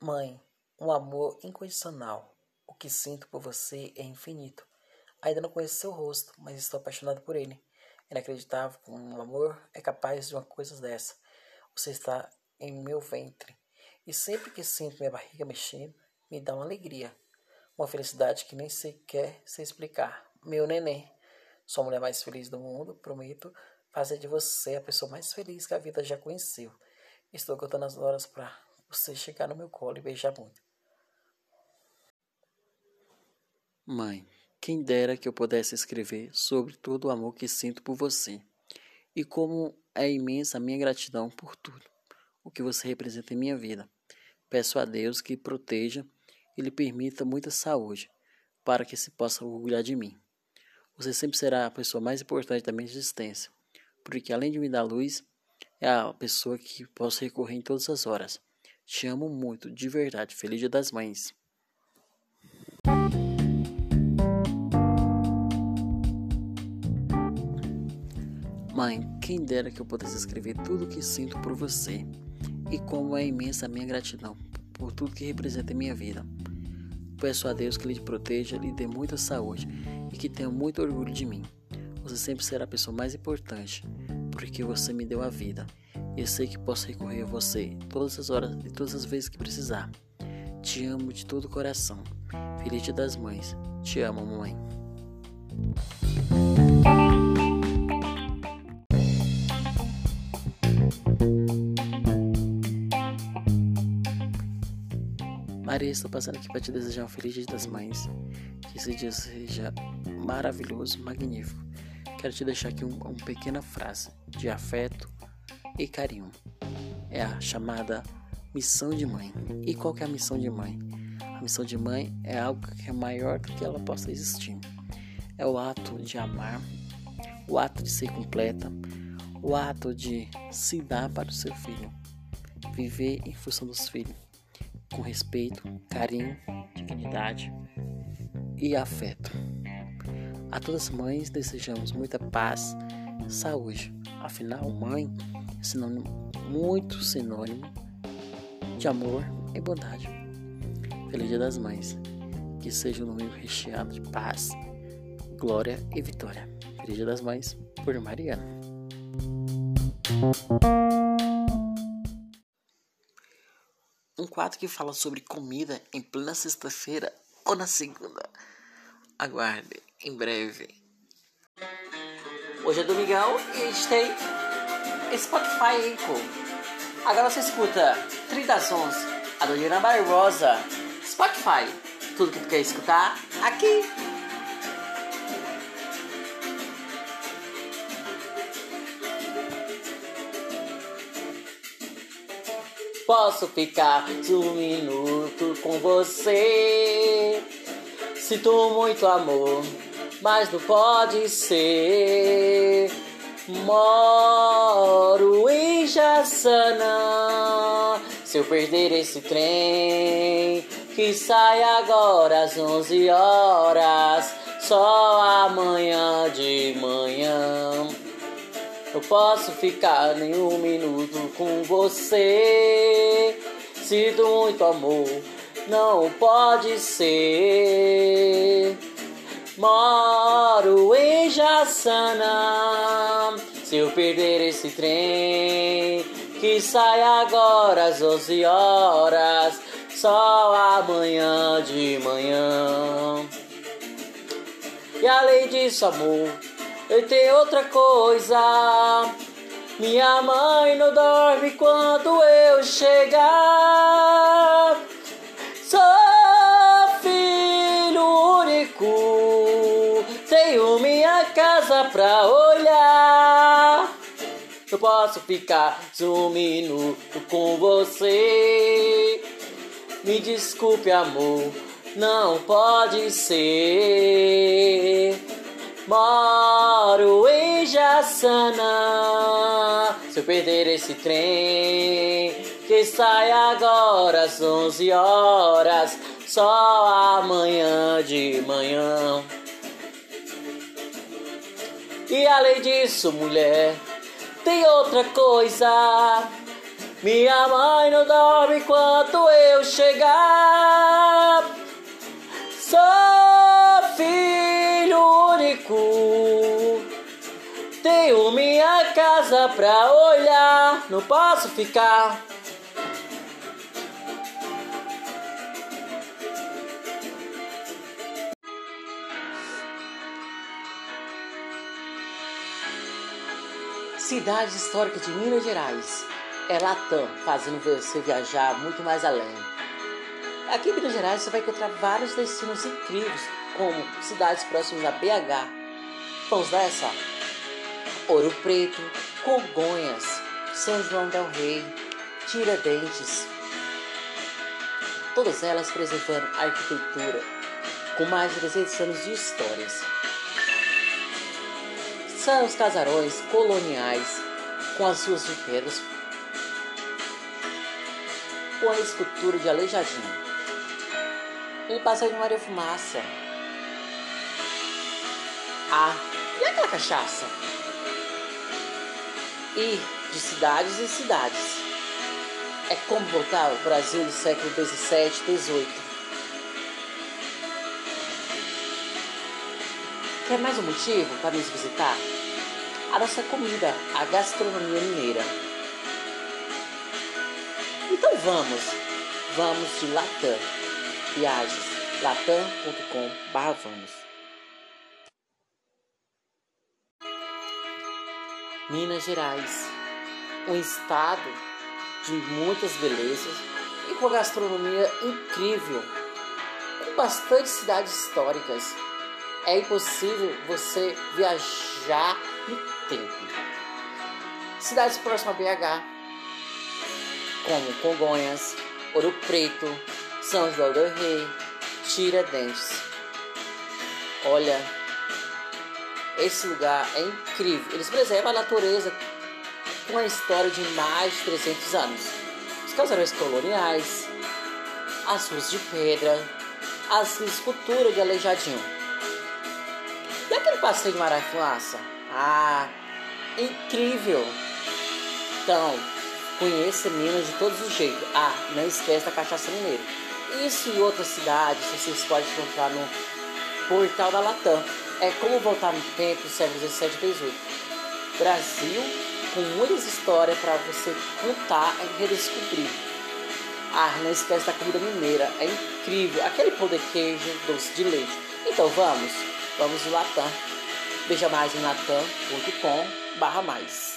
Mãe, um amor incondicional. O que sinto por você é infinito. Ainda não conheço seu rosto, mas estou apaixonado por ele. Inacreditável como um amor é capaz de uma coisa dessa. Você está em meu ventre. E sempre que sinto minha barriga mexendo, me dá uma alegria. Uma felicidade que nem sequer sei explicar. Meu neném. Sou a mulher mais feliz do mundo. Prometo fazer de você a pessoa mais feliz que a vida já conheceu. Estou contando as horas para você chegar no meu colo e beijar muito. Mãe, quem dera que eu pudesse escrever sobre todo o amor que sinto por você e como é imensa a minha gratidão por tudo o que você representa em minha vida. Peço a Deus que proteja e lhe permita muita saúde para que se possa orgulhar de mim. Você sempre será a pessoa mais importante da minha existência, porque além de me dar luz, é a pessoa que posso recorrer em todas as horas. Te amo muito, de verdade. Feliz Dia das Mães. Mãe, quem dera que eu pudesse escrever tudo o que sinto por você e como é imensa a minha gratidão por tudo que representa minha vida. Peço a Deus que lhe proteja, lhe dê muita saúde e que tenha muito orgulho de mim. Você sempre será a pessoa mais importante, porque você me deu a vida. Eu sei que posso recorrer a você todas as horas e todas as vezes que precisar. Te amo de todo o coração. Feliz Dia das Mães. Te amo, mamãe. Maria, estou passando aqui para te desejar um feliz Dia das Mães. Que esse dia seja maravilhoso, magnífico. Quero te deixar aqui um, uma pequena frase de afeto e carinho. É a chamada missão de mãe. E qual que é a missão de mãe? A missão de mãe é algo que é maior do que ela possa existir. É o ato de amar, o ato de ser completa, o ato de se dar para o seu filho, viver em função dos filhos com respeito, carinho, dignidade e afeto. A todas as mães desejamos muita paz, saúde. Afinal, mãe é sinônimo, muito sinônimo de amor e bondade. Feliz Dia das Mães. Que seja um domingo recheado de paz, glória e vitória. Feliz Dia das Mães, por Mariana. Um quadro que fala sobre comida em plena sexta-feira ou na segunda. Aguarde, em breve. Hoje é domingão e a gente tem Spotify Eco. Agora você escuta 30 das 11, a Dona Barbosa. Spotify, tudo que tu quer escutar aqui. Posso ficar um minuto com você. Sinto muito amor, mas não pode ser. Moro em Jaçanã. Se eu perder esse trem, que sai agora às 11 horas, só amanhã de manhã. Eu posso ficar nem um minuto com você. Sinto muito amor, não pode ser. Moro em Jaçanã. Se eu perder esse trem, que sai agora às 11 horas, só amanhã de manhã. E além disso, amor e tem outra coisa. Minha mãe não dorme quando eu chegar. Eu posso ficar um minuto com você. Me desculpe, amor, não pode ser. Moro em Jaçanã. Se eu perder esse trem, que sai agora às 11 horas, só amanhã de manhã. E além disso, mulher, tem outra coisa. Minha mãe não dorme enquanto eu chegar. Sou filho único. Tenho minha casa pra olhar. Não posso ficar. Cidade histórica de Minas Gerais. É Latam, fazendo você viajar muito mais além. Aqui em Minas Gerais você vai encontrar vários destinos incríveis, como cidades próximas a BH. Vamos nessa? Ouro Preto, Congonhas, São João del Rei, Tiradentes. Todas elas preservando a arquitetura, com mais de 300 anos de histórias são os casarões coloniais com as suas de com a escultura de Aleijadinho. Ele passeio de Maria Fumaça. Ah, e aquela cachaça? E de cidades em cidades. É como voltar ao Brasil do século XVII, XVIII. Quer mais um motivo para nos visitar? A nossa comida, a gastronomia mineira. Então vamos, vamos de Latam. Viagens, latam.com vamos. Minas Gerais, um estado de muitas belezas e com gastronomia incrível, com bastante cidades históricas. É impossível você viajar tempo. Cidades próximas a BH, como Congonhas, Ouro Preto, São João do Rei, Tiradentes. Olha, esse lugar é incrível. Eles preservam a natureza com uma história de mais de 300 anos. Os casarões coloniais, as ruas de pedra, as esculturas de aleijadinho. E aquele passeio de Marafuaça? Ah, incrível! Então, conheça Minas de todos os jeitos. Ah, não esquece da cachaça mineira. Isso e outras cidades vocês podem encontrar no portal da Latam. É como voltar no tempo, século 17 e 18. Brasil com muitas histórias para você contar e redescobrir. Ah, não esquece da comida mineira, é incrível. Aquele pão de queijo, doce de leite. Então vamos, vamos no Latam. Veja mais em latam.com barra mais.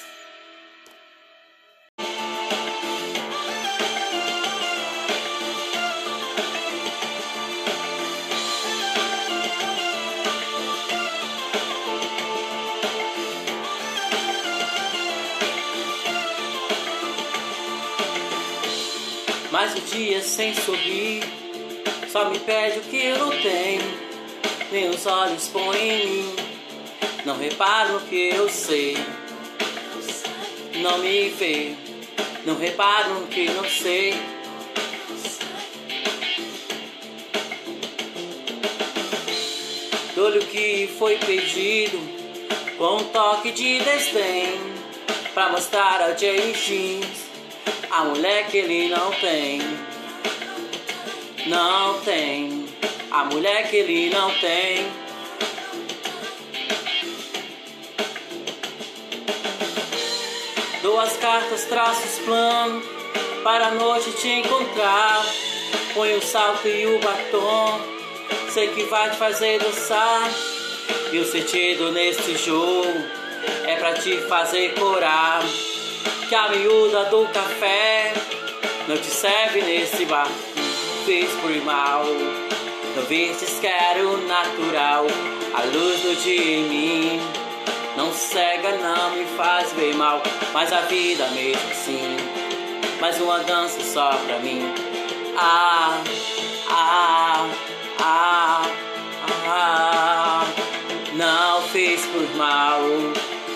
Mais um dia sem sorrir, só me pede o que eu não tenho, nem os olhos põem em mim não repara no que eu sei. Não me vê. Não repara no que não sei. Dou-lhe o que foi pedido com um toque de desdém pra mostrar a Jay Jeans a mulher que ele não tem. Não tem. A mulher que ele não tem. Dou as cartas, traço os planos para a noite te encontrar. Põe o salto e o batom, sei que vai te fazer dançar. E o sentido nesse jogo é pra te fazer corar. Que a miúda do café não te serve nesse bar. Fez por mal, não vistes quero natural, a luz do dia em mim não cega, não me faz bem mal, mas a vida mesmo assim. Mais uma dança só pra mim. Ah, ah, ah, ah. Não fiz por mal,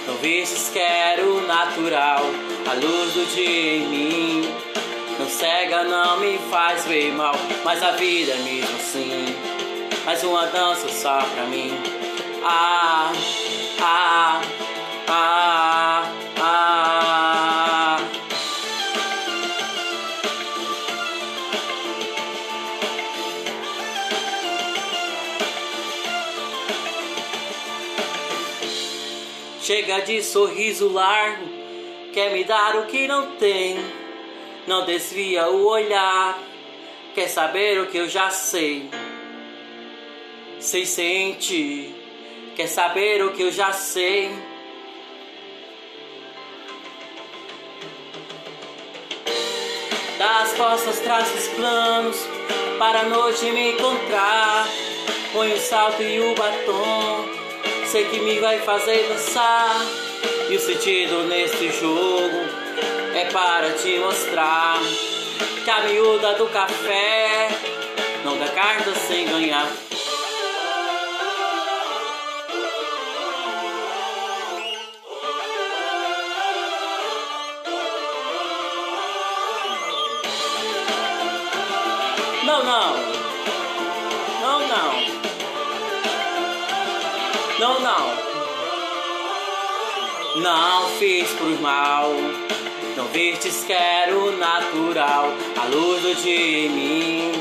não vistes quero natural. A luz do dia em mim. Não cega, não me faz bem mal, mas a vida é mesmo assim. Mais uma dança só pra mim. Ah, ah, ah. Chega de sorriso largo, quer me dar o que não tem. Não desvia o olhar, quer saber o que eu já sei. sei sente quer saber o que eu já sei. Das costas traz os planos para a noite me encontrar. Põe o salto e o batom, sei que me vai fazer dançar. E o sentido nesse jogo é para te mostrar que a miúda do café não dá carta sem ganhar. Não fiz por mal. Não vistes quero natural. A luz do dia em mim.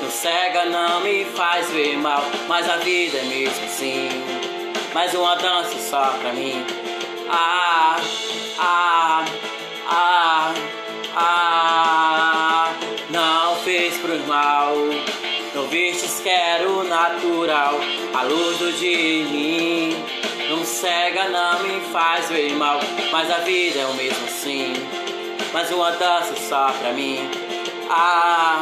Não cega, não me faz ver mal. Mas a vida é mesmo assim. Mais uma dança só pra mim. Ah, ah, ah, ah. Não fez por mal. Não vistes quero natural. A luz do dia em mim. Cega, não me faz ver mal. Mas a vida é o mesmo assim. Mais uma dança só pra mim. Ah,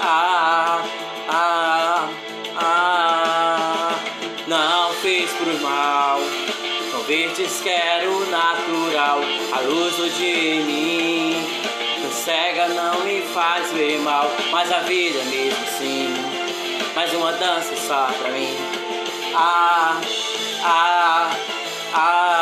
ah, ah, ah. Não fiz por mal. Não vistes quero natural. A luz do em mim. Cega, não me faz ver mal. Mas a vida é mesmo assim. Mais uma dança só pra mim. Ah, ah, ah,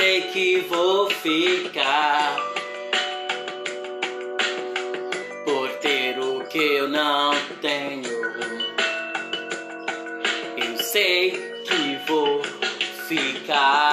sei que vou ficar por ter o que eu não tenho. Eu sei que vou ficar.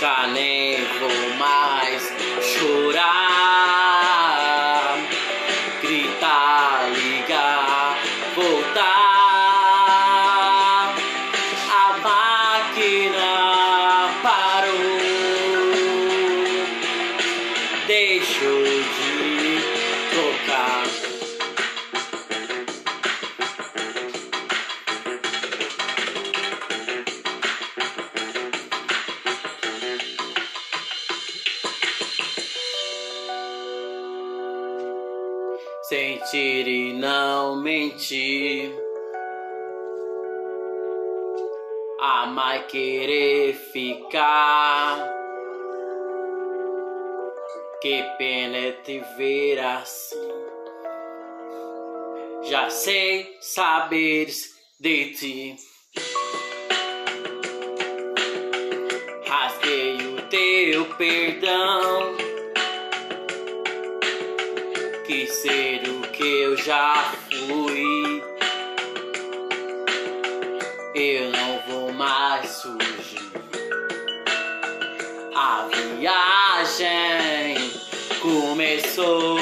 Já nem vou mais chorar te ver assim. Já sei saberes de ti. Rasguei o teu perdão. Quis ser o que eu já fui. Eu não vou mais fugir. so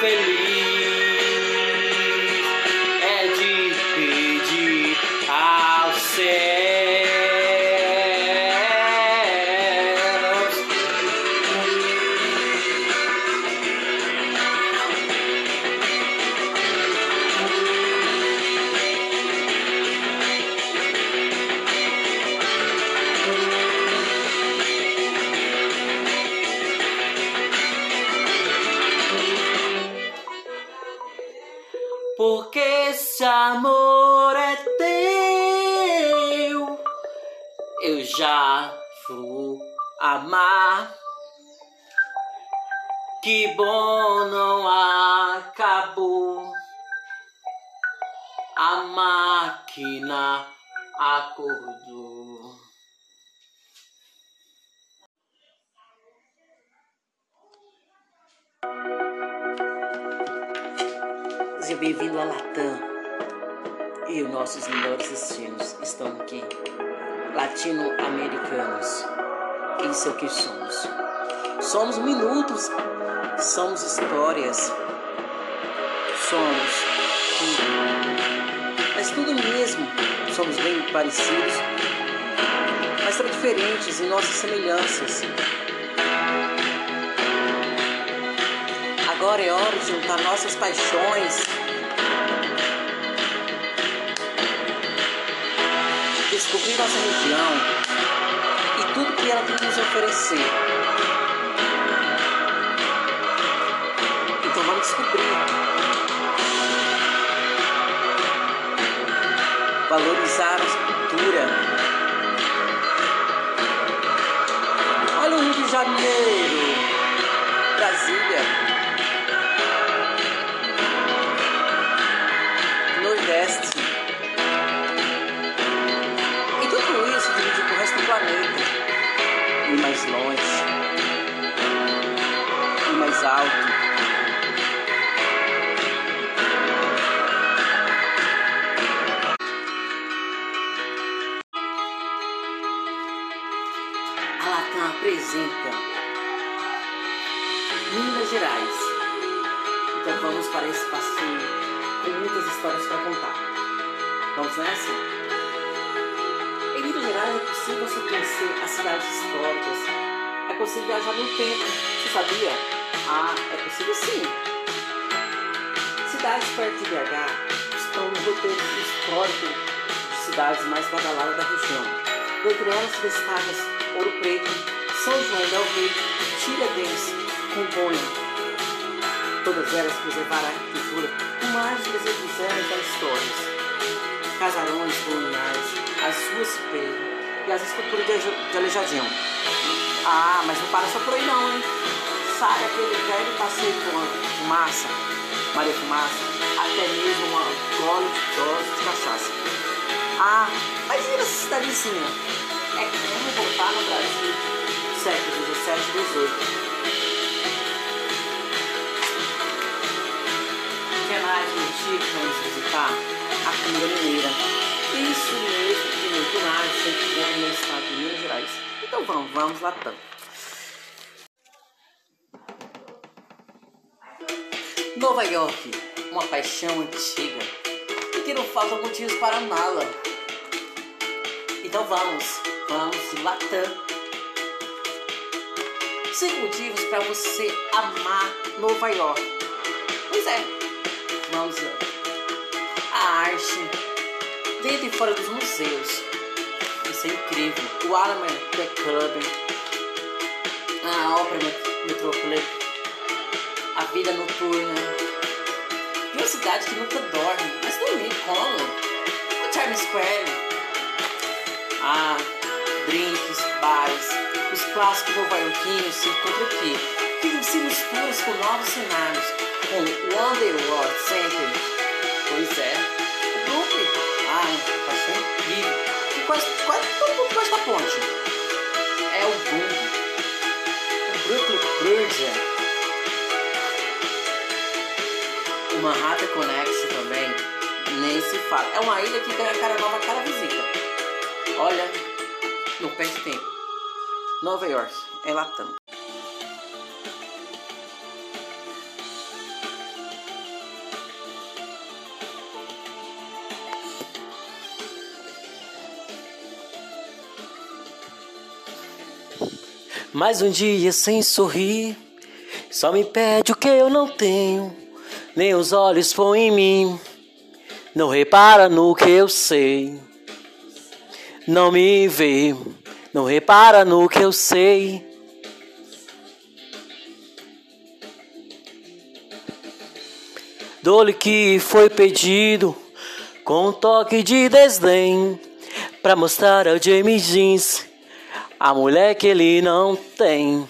feliz Somos minutos. Somos histórias. Somos tudo. Mas tudo mesmo. Somos bem parecidos. Mas tão diferentes em nossas semelhanças. Agora é hora de juntar nossas paixões. Descobrir nossa região e tudo que ela tem nos oferecer. Descobrir. Valorizar a cultura. Olha o Rio de Janeiro, Brasília. Nordeste. E tudo isso dividir com o resto do planeta. Ir mais longe. Ir mais alto. A Latam apresenta Minas Gerais. Então vamos para esse passeio com muitas histórias para contar. Vamos nessa? Em Minas Gerais é possível você conhecer as cidades históricas. É possível viajar no tempo. Você sabia? Ah, é possível sim. Cidades perto de BH estão no roteiro histórico de cidades mais badaladas da região. Dentre elas destaca Ouro Preto, São João del Rei, Tiradentes, Congonha. Todas elas preservaram a arquitetura com mais de 300 anos da história. Casarões coloniais, as ruas perdem e as esculturas de de Aleijadinho. Ah, mas não para só por aí não, hein? Sai aquele velho passeio com fumaça, Maria Fumaça, até mesmo uma gole de dose de cachaça. Ah, mas e essa cidadezinha? É como voltar no Brasil, século 17 e 18. Quer mais Chico vamos visitar? A comida mineira. Isso mesmo que muito mais sempre bom no estado de Minas Gerais. Então vamos, vamos lá tanto. Nova York, uma paixão antiga e que não faltam motivos para amá-la. Então vamos, vamos Latam. Cinco motivos para você amar Nova York. Pois é, vamos lá. A arte, dentro e fora dos museus. Isso é incrível. O Alamo The Club, a Ópera Metrópole, a vida noturna. E uma cidade que nunca dorme, mas dormir como? O Times Square. Ah, drinks, bares, os clássicos novaiorquinos se encontram aqui, que se misturam com novos cenários, com o Underworld Center. Pois é, o Brooklyn, ah, uma paixão incrível, que quase, quase todo mundo gosta da ponte. É o Boom, o Brooklyn Bridge, o Manhattan Connection também, nem se fala. É uma ilha que ganha cara nova a cada visita. Olha, não perde tempo. Nova York, é Latam. Mais um dia sem sorrir, só me pede o que eu não tenho, nem os olhos põem em mim, não repara no que eu sei, não me vê, não repara no que eu sei. Dole que foi pedido com um toque de desdém pra mostrar ao James Jeans a mulher que ele não tem.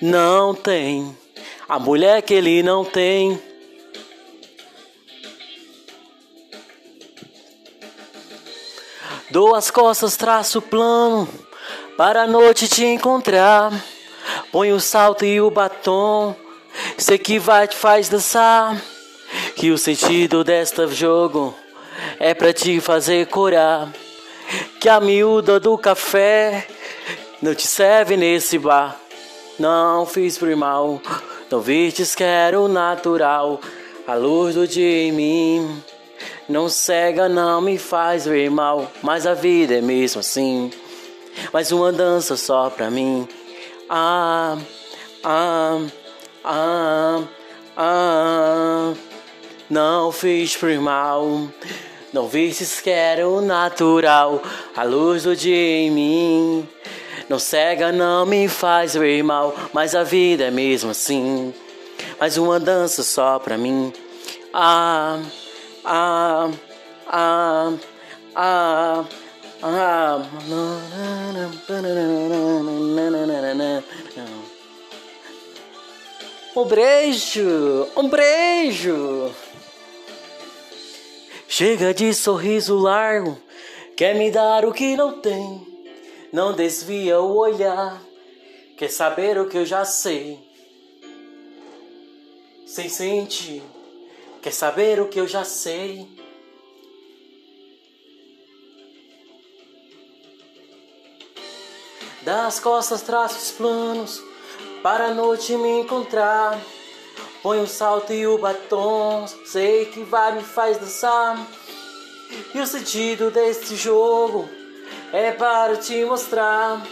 Não tem. A mulher que ele não tem. Dou as costas, traço plano para a noite te encontrar. Põe o salto e o batom, sei que vai te faz dançar. Que o sentido desta jogo é pra te fazer curar. Que a miúda do café não te serve nesse bar. Não fiz por mal, não vistes que era o natural. A luz do dia em mim não cega, não me faz ver mal. Mas a vida é mesmo assim. Mais uma dança só pra mim. Ah, ah, ah, ah. Não fiz por mal. Não vistes que era o natural, a luz do dia em mim. Não cega, não me faz ver mal, mas a vida é mesmo assim. Mais uma dança só pra mim. Ah, ah, ah, ah, ah. Um beijo, um beijo. Chega de sorriso largo, quer me dar o que não tem. Não desvia o olhar, quer saber o que eu já sei. Sem sentir, quer saber o que eu já sei. Dá as costas, traça os planos para a noite me encontrar. Põe o salto e o batom, sei que vai me faz dançar. E o sentido deste jogo é para te mostrar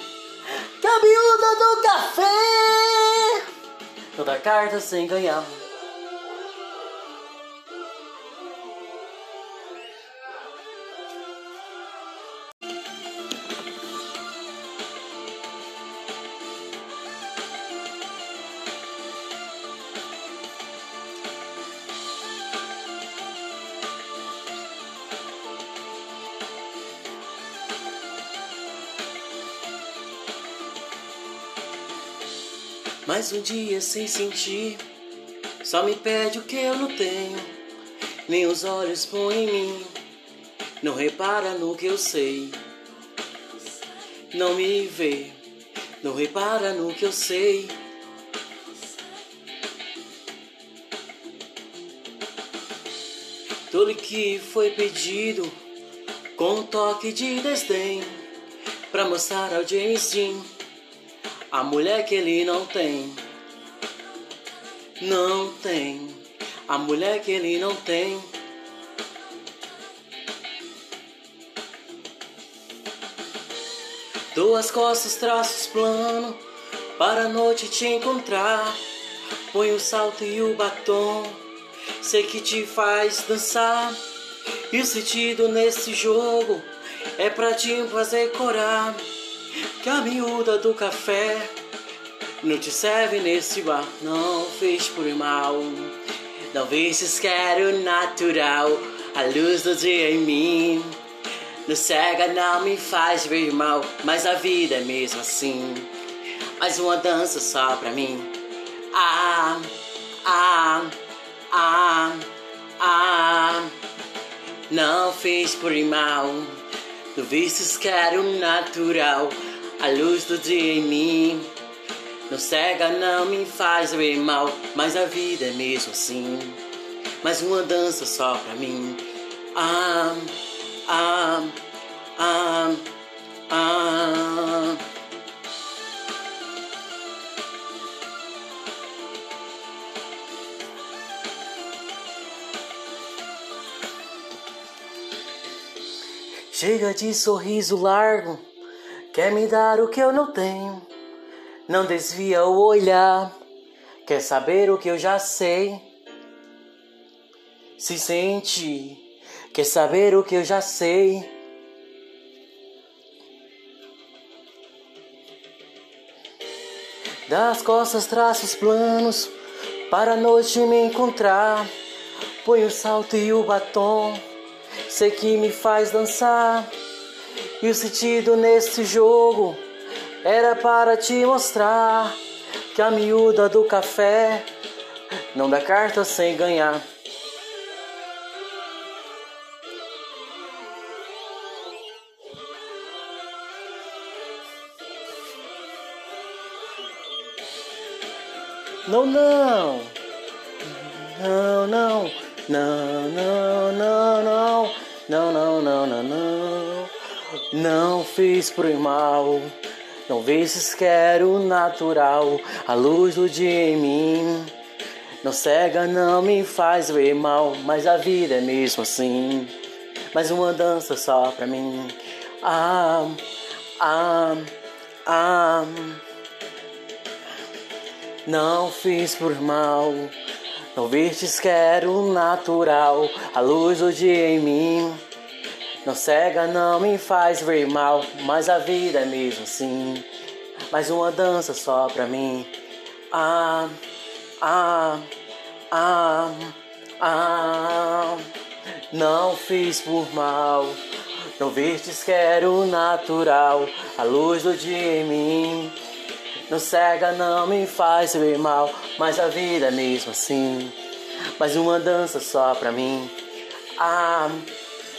que a miúda do café não dá carta sem ganhar. Mais um dia sem sentir, só me pede o que eu não tenho, nem os olhos põem em mim. Não repara no que eu sei, não me vê, não repara no que eu sei. Tudo que foi pedido com um toque de desdém pra mostrar ao James Dean a mulher que ele não tem. Não tem a mulher que ele não tem. Duas costas, traços plano para a noite te encontrar. Põe o salto e o batom, sei que te faz dançar. E o sentido nesse jogo é pra te fazer corar. Que a miúda do café não te serve nesse bar, não fez por mal. Não vistes quero natural, a luz do dia em mim. No cega não me faz ver mal, mas a vida é mesmo assim. Mais uma dança só pra mim. Ah, ah, ah, ah. Não fiz por mal. No vistes quero natural, a luz do dia em mim. No cega não me faz ver mal, mas a vida é mesmo assim. Mais uma dança só pra mim. Ah, ah, ah, ah. Chega de sorriso largo, quer me dar o que eu não tenho. Não desvia o olhar, quer saber o que eu já sei. Se sente, quer saber o que eu já sei. Das costas traços planos para a noite me encontrar. Põe o salto e o batom, sei que me faz dançar. E o sentido nesse jogo era para te mostrar que a miúda do café não dá carta sem ganhar. Não, não. Não, não. Não, não, não, não. Não, não. Não fiz por mal. Não vezes quero natural a luz do dia em mim. Não cega, não me faz ver mal, mas a vida é mesmo assim. Mais uma dança só pra mim. Ah, ah, ah. Não fiz por mal, não vistes quero natural a luz do dia em mim. Não cega, não me faz ver mal, mas a vida é mesmo assim. Mais uma dança só pra mim. Ah, ah, ah, ah. Não fiz por mal, não vistes quero natural a luz do dia em mim. Não cega, não me faz ver mal, mas a vida é mesmo assim. Mais uma dança só pra mim. Ah,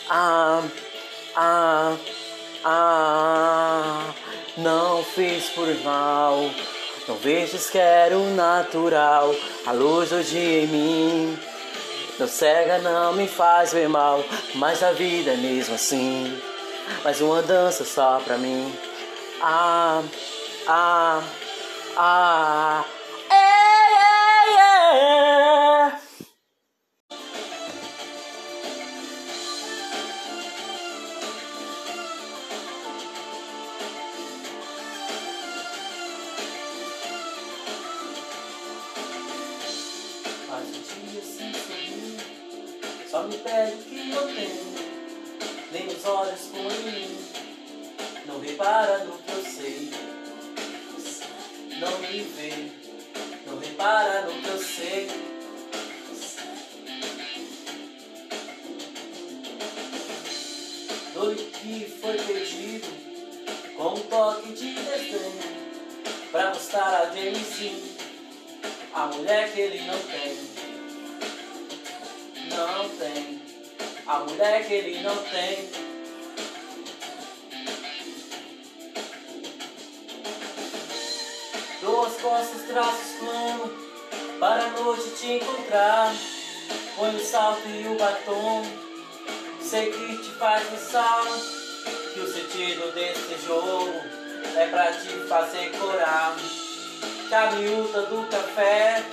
ah, ah, ah, não fiz por mal. Não vejas quero natural, a luz do dia em mim. Não cega, não me faz ver mal, mas a vida é mesmo assim. Mais uma dança só pra mim. Ah, ah, ah. A mulher que ele não tem. Duas costas, traços plano Para a noite te encontrar. Põe o salto e o batom. Sei que te faz pensar Que o sentido desse jogo É pra te fazer corar. Miúda do café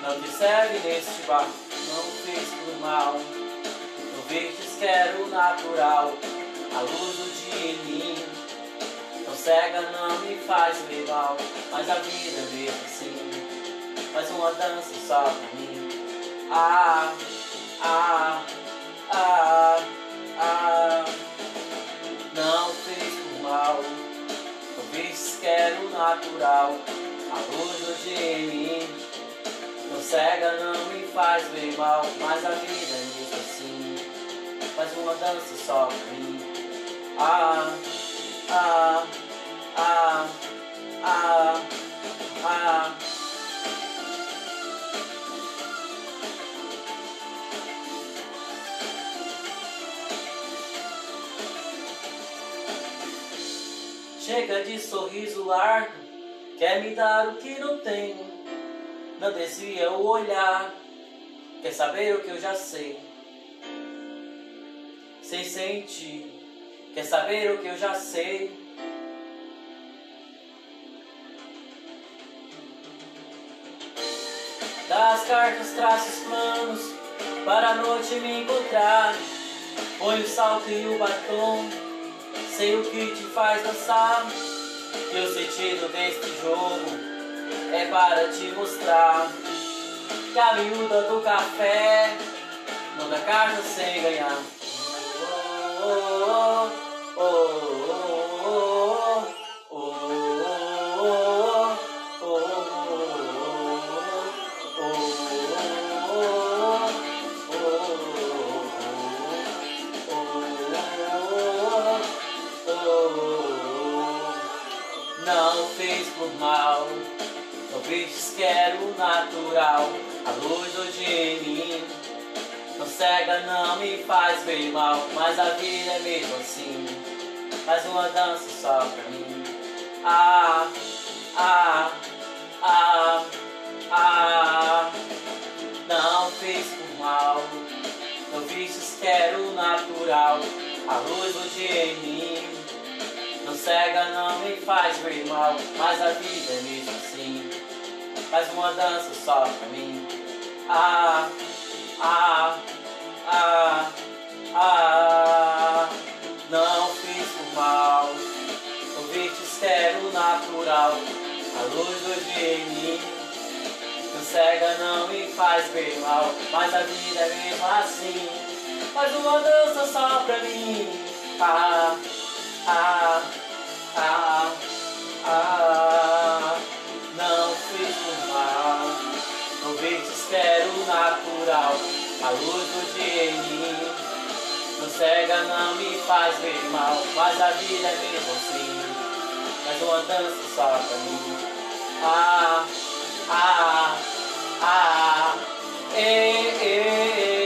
Não te serve neste bar. Não fiz por mal No verdes quero natural A luz do dia em mim. Tão cega não me faz mal Mas a vida mesmo assim Faz uma dança só pra mim. Ah, ah, ah, ah. Não fez por mal Talvez quero natural A luz do dia em mim. Tão cega não me faz ver mal Mas a vida Faz uma dança mim Ah, ah, ah, ah, ah. Chega de sorriso largo, quer me dar o que não tenho. Não desvia o olhar, quer saber o que eu já sei. Sem sentir, quer saber o que eu já sei. Das cartas, traços planos, para a noite me encontrar. Põe o salto e o batom, sei o que te faz dançar. E o sentido deste jogo é para te mostrar que a miúda do café dá carta sem ganhar. Não fez por mal, talvez quero natural, a luz dia em mim. Não cega, não me faz bem mal, mas a vida é mesmo assim. Faz uma dança só pra mim. Ah, ah, ah, ah. Não fez por mal, não vistes quero natural, a luz do dia em mim. Não cega, não me faz bem mal, mas a vida é mesmo assim. Faz uma dança só pra mim. Ah, ah, ah, ah. Não fiz por mal, vistes quero natural, a luz do dia em mim. Não cega, não me faz bem mal, mas a vida é mesmo assim. Faz uma dança só pra mim. Ah, ah, ah, ah. Não fiz por mal, vistes quero natural, a luz do dia em mim. Não cega, não me faz ver mal, mas a vida é mesmo assim. Faz uma dança só pra mim. Ah, ah, ah, eh, eh, eh.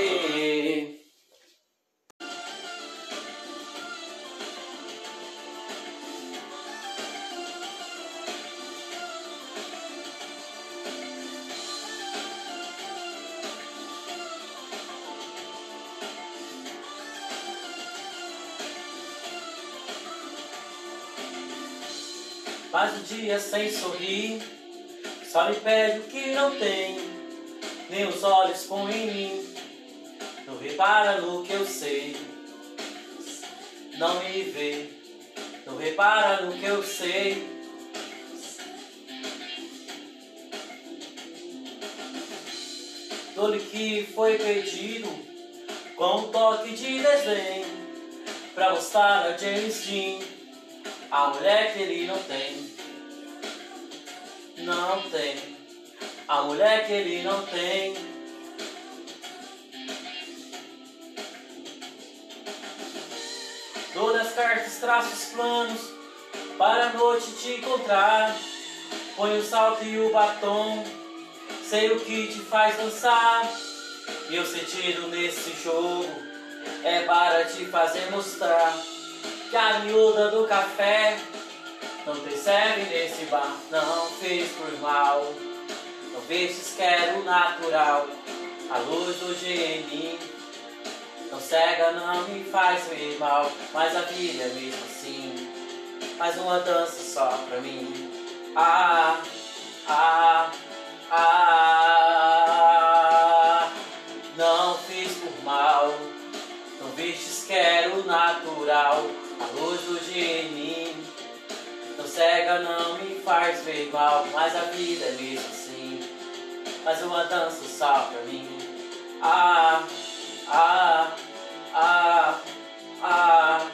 Sem sorrir, só me pede o que não tem, nem os olhos põem em mim. Não repara no que eu sei, não me vê, não repara no que eu sei. Dole que foi perdido com um toque de desenho pra mostrar a James Dean a mulher que ele não tem. Não tem. A mulher que ele não tem. Todas as cartas, traços, planos para a noite te encontrar. Põe o salto e o batom. Sei o que te faz dançar. Meu sentido nesse jogo é para te fazer mostrar que a miúda do café não percebe nesse bar, não fez por mal. Não vestes quero natural, a luz do mim. Não cega, não me faz ver mal, mas a vida é mesmo assim. Mais uma dança só pra mim. Ah, ah, ah. Não fiz por mal, não vistes quero natural, a luz do dia cega, não me faz ver mal, mas a vida é mesmo assim. Mais uma dança só pra mim. Ah, ah, ah, ah.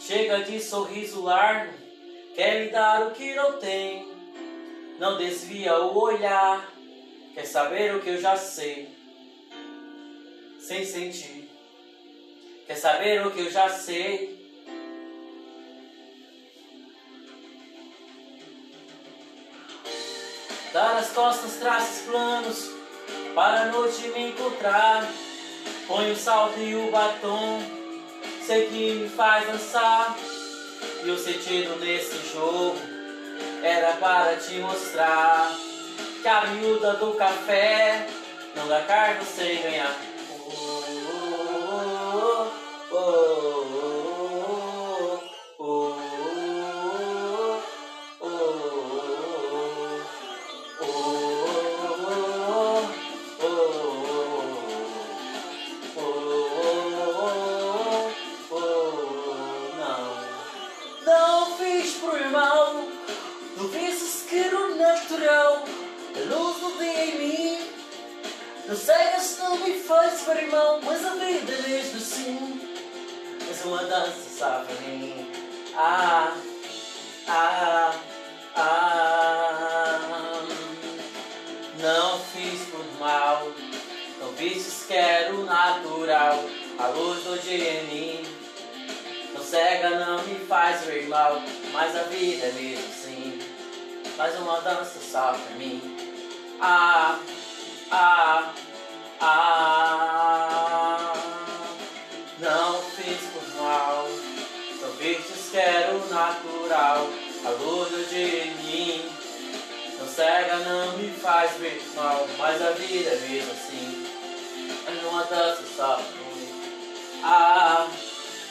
Chega de sorriso largo, quer me dar o que não tem. Não desvia o olhar, quer saber o que eu já sei, sem sentir. Quer saber o que eu já sei? Dar as costas, traços planos, para a noite me encontrar. Põe o salto e o batom sei que me faz dançar. E o sentido desse jogo era para te mostrar que a miúda do café não dá cargo sem ganhar. Oh, oh, oh, oh, faz ver mal, mas a vida é mesmo assim. És uma dança só para mim. Ah, ah, ah. Não fiz por mal, não vistes que era o natural. A luz do dia em mim. Não cega, não me faz ver mal, mas a vida é mesmo assim. Mais uma dança só pra mim. Ah, ah, ah. Não fiz por mal, não vistes que era o natural. A luz do mim. Não cega, não me faz ver mal, mas a vida é mesmo assim. Uma dança só. Ah,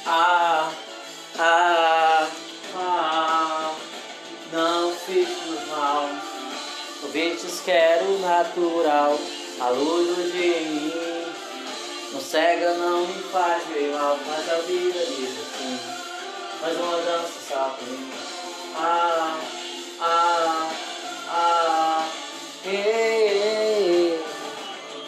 ah, ah, ah, não fiz por mal. O ventos quero natural, a luz de mim não cega, não me faz ver mal, mas a vida diz assim. faz uma dança só pra mim. Ah, ah, ah, ah. ei.